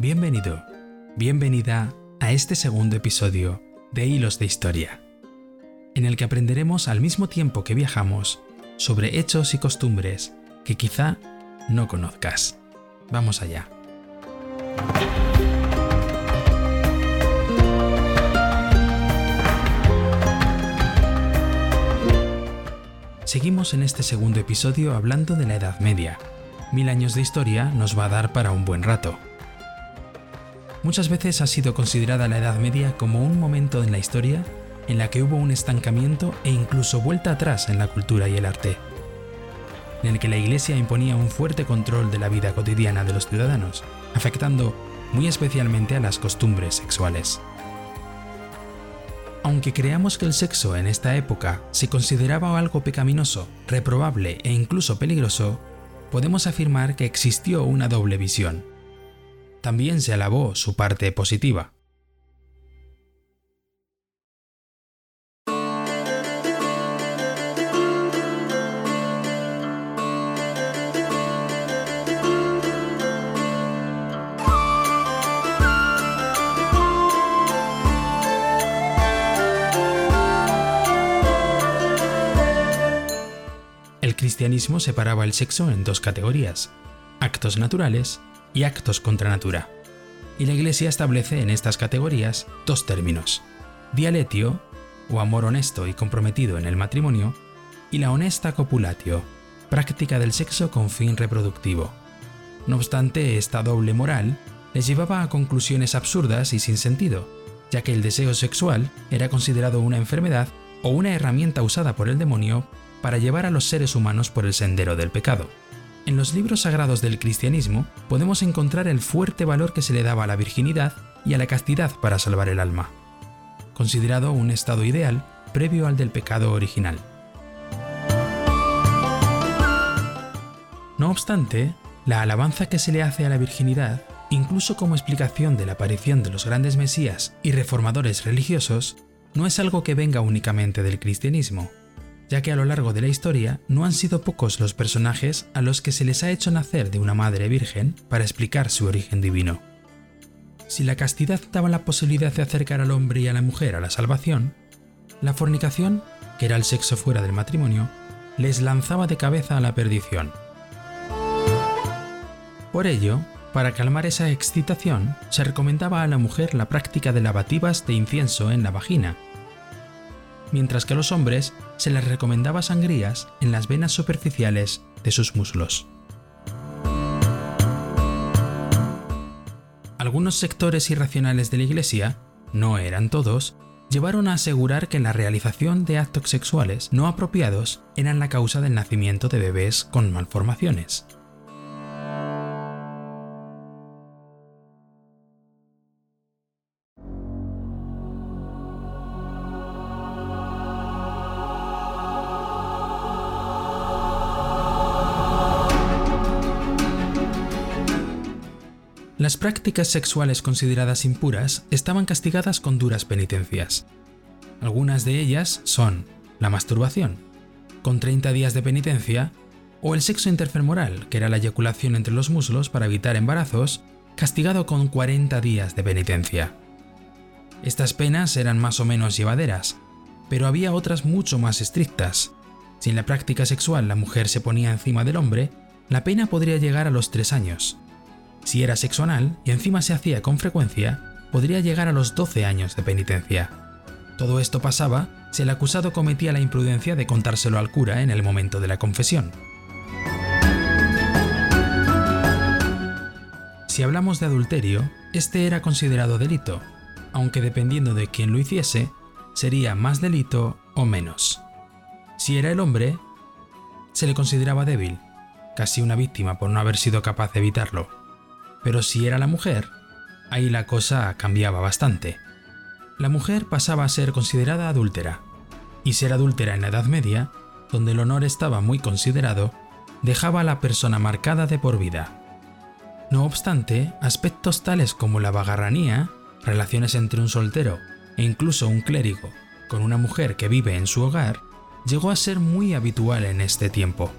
Bienvenido, bienvenida a este segundo episodio de Hilos de Historia, en el que aprenderemos al mismo tiempo que viajamos sobre hechos y costumbres que quizá no conozcas. Vamos allá. Seguimos en este segundo episodio hablando de la Edad Media. Mil años de historia nos va a dar para un buen rato. Muchas veces ha sido considerada la Edad Media como un momento en la historia en la que hubo un estancamiento e incluso vuelta atrás en la cultura y el arte, en el que la Iglesia imponía un fuerte control de la vida cotidiana de los ciudadanos, afectando muy especialmente a las costumbres sexuales. Aunque creamos que el sexo en esta época se consideraba algo pecaminoso, reprobable e incluso peligroso, podemos afirmar que existió una doble visión. También se alabó su parte positiva. cristianismo separaba el sexo en dos categorías, actos naturales y actos contra natura. Y la Iglesia establece en estas categorías dos términos, dialetio, o amor honesto y comprometido en el matrimonio, y la honesta copulatio, práctica del sexo con fin reproductivo. No obstante, esta doble moral les llevaba a conclusiones absurdas y sin sentido, ya que el deseo sexual era considerado una enfermedad o una herramienta usada por el demonio para llevar a los seres humanos por el sendero del pecado. En los libros sagrados del cristianismo podemos encontrar el fuerte valor que se le daba a la virginidad y a la castidad para salvar el alma, considerado un estado ideal previo al del pecado original. No obstante, la alabanza que se le hace a la virginidad, incluso como explicación de la aparición de los grandes mesías y reformadores religiosos, no es algo que venga únicamente del cristianismo, ya que a lo largo de la historia no han sido pocos los personajes a los que se les ha hecho nacer de una madre virgen para explicar su origen divino. Si la castidad daba la posibilidad de acercar al hombre y a la mujer a la salvación, la fornicación, que era el sexo fuera del matrimonio, les lanzaba de cabeza a la perdición. Por ello, para calmar esa excitación, se recomendaba a la mujer la práctica de lavativas de incienso en la vagina, mientras que a los hombres se les recomendaba sangrías en las venas superficiales de sus muslos. Algunos sectores irracionales de la Iglesia, no eran todos, llevaron a asegurar que la realización de actos sexuales no apropiados eran la causa del nacimiento de bebés con malformaciones. Las prácticas sexuales consideradas impuras estaban castigadas con duras penitencias. Algunas de ellas son la masturbación, con 30 días de penitencia, o el sexo interfemoral, que era la eyaculación entre los muslos para evitar embarazos, castigado con 40 días de penitencia. Estas penas eran más o menos llevaderas, pero había otras mucho más estrictas. Si en la práctica sexual la mujer se ponía encima del hombre, la pena podría llegar a los 3 años, si era sexo anal y encima se hacía con frecuencia, podría llegar a los 12 años de penitencia. Todo esto pasaba si el acusado cometía la imprudencia de contárselo al cura en el momento de la confesión. Si hablamos de adulterio, este era considerado delito, aunque dependiendo de quién lo hiciese, sería más delito o menos. Si era el hombre, se le consideraba débil, casi una víctima por no haber sido capaz de evitarlo. Pero si era la mujer, ahí la cosa cambiaba bastante. La mujer pasaba a ser considerada adúltera, y ser adúltera en la Edad Media, donde el honor estaba muy considerado, dejaba a la persona marcada de por vida. No obstante, aspectos tales como la vagarranía, relaciones entre un soltero e incluso un clérigo con una mujer que vive en su hogar, llegó a ser muy habitual en este tiempo.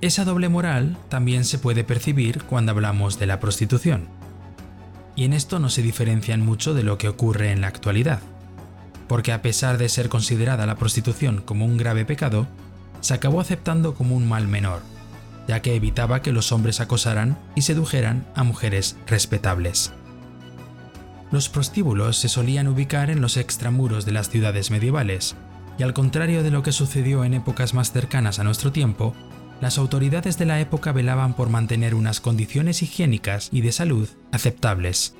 Esa doble moral también se puede percibir cuando hablamos de la prostitución. Y en esto no se diferencian mucho de lo que ocurre en la actualidad, porque a pesar de ser considerada la prostitución como un grave pecado, se acabó aceptando como un mal menor, ya que evitaba que los hombres acosaran y sedujeran a mujeres respetables. Los prostíbulos se solían ubicar en los extramuros de las ciudades medievales, y al contrario de lo que sucedió en épocas más cercanas a nuestro tiempo, las autoridades de la época velaban por mantener unas condiciones higiénicas y de salud aceptables.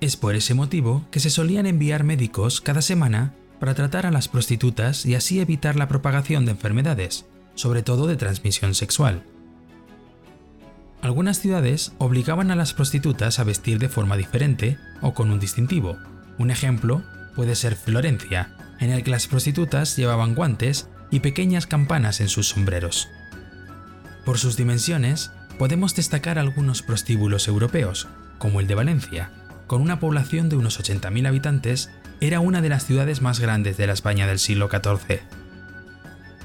Es por ese motivo que se solían enviar médicos cada semana para tratar a las prostitutas y así evitar la propagación de enfermedades, sobre todo de transmisión sexual. Algunas ciudades obligaban a las prostitutas a vestir de forma diferente o con un distintivo. Un ejemplo puede ser Florencia, en el que las prostitutas llevaban guantes y pequeñas campanas en sus sombreros. Por sus dimensiones, podemos destacar algunos prostíbulos europeos, como el de Valencia, con una población de unos 80.000 habitantes, era una de las ciudades más grandes de la España del siglo XIV.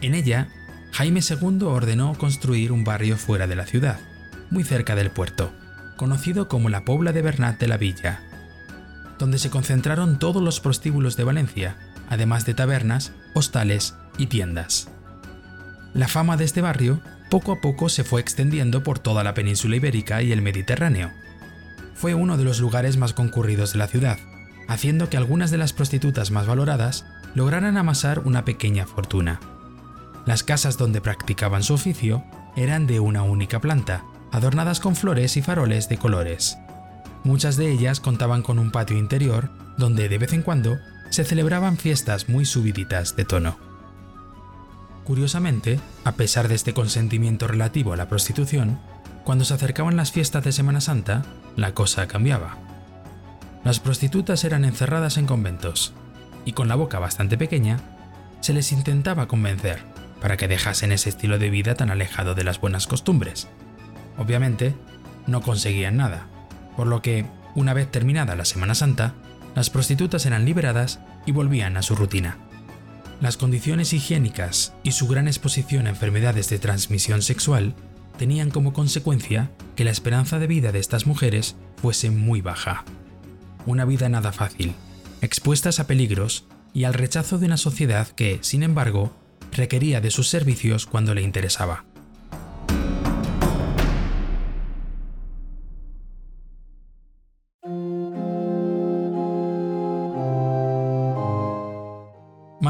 En ella, Jaime II ordenó construir un barrio fuera de la ciudad, muy cerca del puerto, conocido como la Pobla de Bernat de la Villa, donde se concentraron todos los prostíbulos de Valencia, además de tabernas, hostales y tiendas. La fama de este barrio poco a poco se fue extendiendo por toda la península ibérica y el Mediterráneo. Fue uno de los lugares más concurridos de la ciudad, haciendo que algunas de las prostitutas más valoradas lograran amasar una pequeña fortuna. Las casas donde practicaban su oficio eran de una única planta, adornadas con flores y faroles de colores. Muchas de ellas contaban con un patio interior donde de vez en cuando se celebraban fiestas muy subiditas de tono. Curiosamente, a pesar de este consentimiento relativo a la prostitución, cuando se acercaban las fiestas de Semana Santa, la cosa cambiaba. Las prostitutas eran encerradas en conventos, y con la boca bastante pequeña, se les intentaba convencer para que dejasen ese estilo de vida tan alejado de las buenas costumbres. Obviamente, no conseguían nada, por lo que, una vez terminada la Semana Santa, las prostitutas eran liberadas y volvían a su rutina. Las condiciones higiénicas y su gran exposición a enfermedades de transmisión sexual tenían como consecuencia que la esperanza de vida de estas mujeres fuese muy baja. Una vida nada fácil, expuestas a peligros y al rechazo de una sociedad que, sin embargo, requería de sus servicios cuando le interesaba.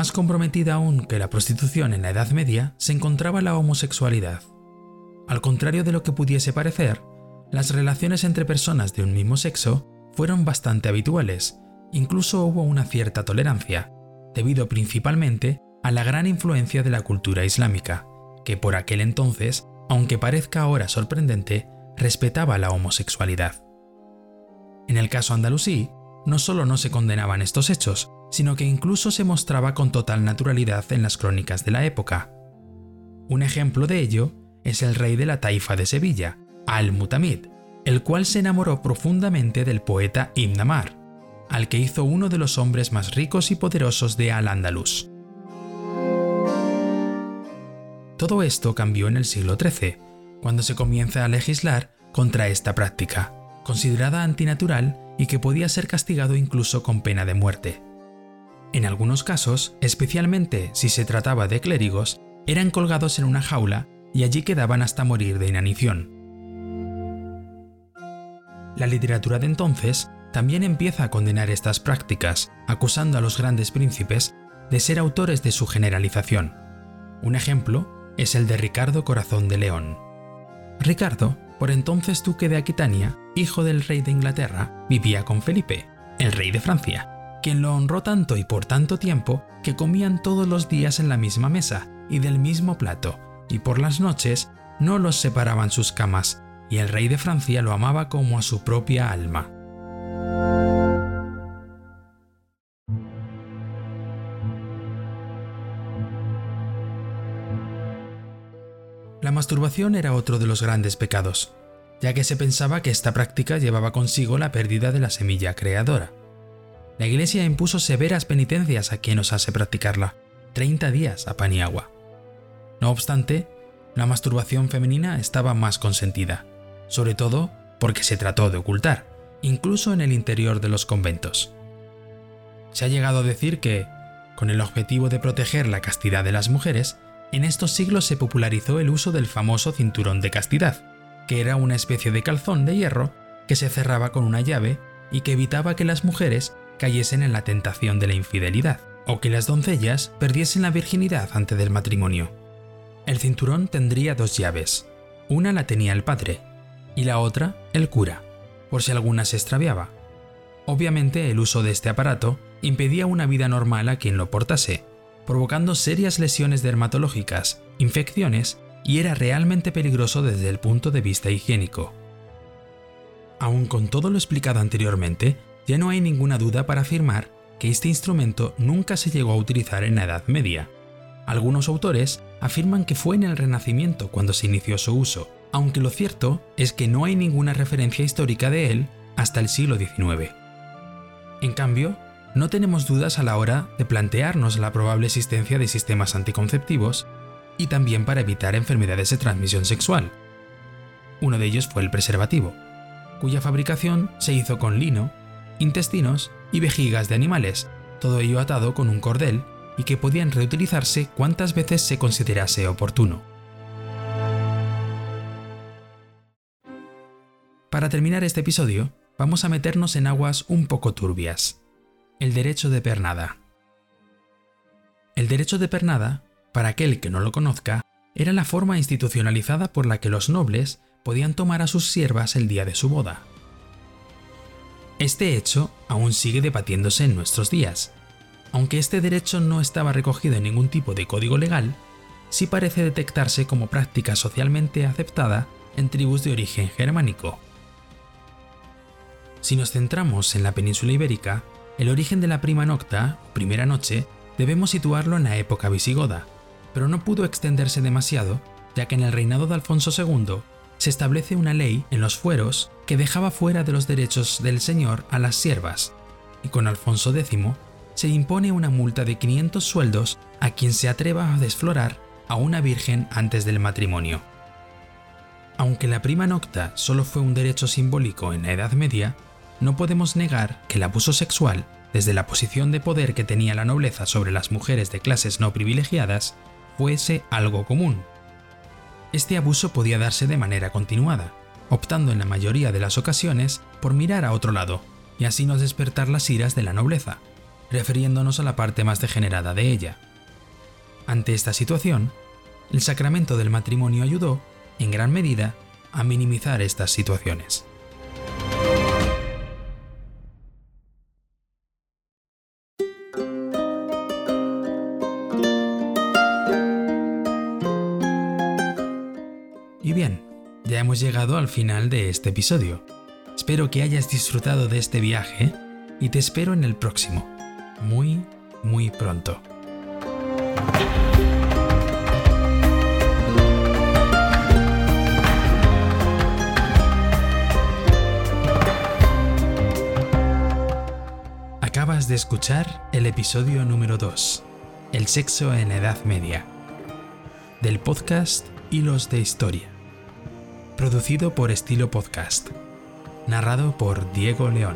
Más comprometida aún que la prostitución en la Edad Media se encontraba la homosexualidad. Al contrario de lo que pudiese parecer, las relaciones entre personas de un mismo sexo fueron bastante habituales, incluso hubo una cierta tolerancia, debido principalmente a la gran influencia de la cultura islámica, que por aquel entonces, aunque parezca ahora sorprendente, respetaba la homosexualidad. En el caso andalusí, no solo no se condenaban estos hechos, sino que incluso se mostraba con total naturalidad en las crónicas de la época. Un ejemplo de ello es el rey de la taifa de Sevilla, Al-Mutamid, el cual se enamoró profundamente del poeta Ibn Amar, al que hizo uno de los hombres más ricos y poderosos de Al-Ándalus. Todo esto cambió en el siglo XIII, cuando se comienza a legislar contra esta práctica, considerada antinatural y que podía ser castigado incluso con pena de muerte. En algunos casos, especialmente si se trataba de clérigos, eran colgados en una jaula y allí quedaban hasta morir de inanición. La literatura de entonces también empieza a condenar estas prácticas, acusando a los grandes príncipes de ser autores de su generalización. Un ejemplo es el de Ricardo Corazón de León. Ricardo, por entonces duque de Aquitania, hijo del rey de Inglaterra, vivía con Felipe, el rey de Francia, quien lo honró tanto y por tanto tiempo que comían todos los días en la misma mesa y del mismo plato, y por las noches no los separaban sus camas, y el rey de Francia lo amaba como a su propia alma. La masturbación era otro de los grandes pecados, ya que se pensaba que esta práctica llevaba consigo la pérdida de la semilla creadora la Iglesia impuso severas penitencias a quien osase practicarla, 30 días a pan y agua. No obstante, la masturbación femenina estaba más consentida, sobre todo porque se trató de ocultar, incluso en el interior de los conventos. Se ha llegado a decir que, con el objetivo de proteger la castidad de las mujeres, en estos siglos se popularizó el uso del famoso cinturón de castidad, que era una especie de calzón de hierro que se cerraba con una llave y que evitaba que las mujeres cayesen en la tentación de la infidelidad, o que las doncellas perdiesen la virginidad antes del matrimonio. El cinturón tendría dos llaves, una la tenía el padre y la otra el cura, por si alguna se extraviaba. Obviamente el uso de este aparato impedía una vida normal a quien lo portase, provocando serias lesiones dermatológicas, infecciones y era realmente peligroso desde el punto de vista higiénico. Aun con todo lo explicado anteriormente, ya no hay ninguna duda para afirmar que este instrumento nunca se llegó a utilizar en la Edad Media. Algunos autores afirman que fue en el Renacimiento cuando se inició su uso, aunque lo cierto es que no hay ninguna referencia histórica de él hasta el siglo XIX. En cambio, no tenemos dudas a la hora de plantearnos la probable existencia de sistemas anticonceptivos y también para evitar enfermedades de transmisión sexual. Uno de ellos fue el preservativo, cuya fabricación se hizo con lino, intestinos y vejigas de animales, todo ello atado con un cordel y que podían reutilizarse cuantas veces se considerase oportuno. Para terminar este episodio, vamos a meternos en aguas un poco turbias. El derecho de pernada. El derecho de pernada, para aquel que no lo conozca, era la forma institucionalizada por la que los nobles podían tomar a sus siervas el día de su boda. Este hecho aún sigue debatiéndose en nuestros días. Aunque este derecho no estaba recogido en ningún tipo de código legal, sí parece detectarse como práctica socialmente aceptada en tribus de origen germánico. Si nos centramos en la península ibérica, el origen de la prima nocta, primera noche, debemos situarlo en la época visigoda, pero no pudo extenderse demasiado, ya que en el reinado de Alfonso II se establece una ley en los fueros que dejaba fuera de los derechos del señor a las siervas, y con Alfonso X se impone una multa de 500 sueldos a quien se atreva a desflorar a una virgen antes del matrimonio. Aunque la prima nocta solo fue un derecho simbólico en la Edad Media, no podemos negar que el abuso sexual, desde la posición de poder que tenía la nobleza sobre las mujeres de clases no privilegiadas, fuese algo común. Este abuso podía darse de manera continuada, optando en la mayoría de las ocasiones por mirar a otro lado, y así no despertar las iras de la nobleza, refiriéndonos a la parte más degenerada de ella. Ante esta situación, el sacramento del matrimonio ayudó, en gran medida, a minimizar estas situaciones. Llegado al final de este episodio. Espero que hayas disfrutado de este viaje y te espero en el próximo, muy, muy pronto. Acabas de escuchar el episodio número 2, El sexo en edad media, del podcast Hilos de Historia producido por Estilo Podcast, narrado por Diego León.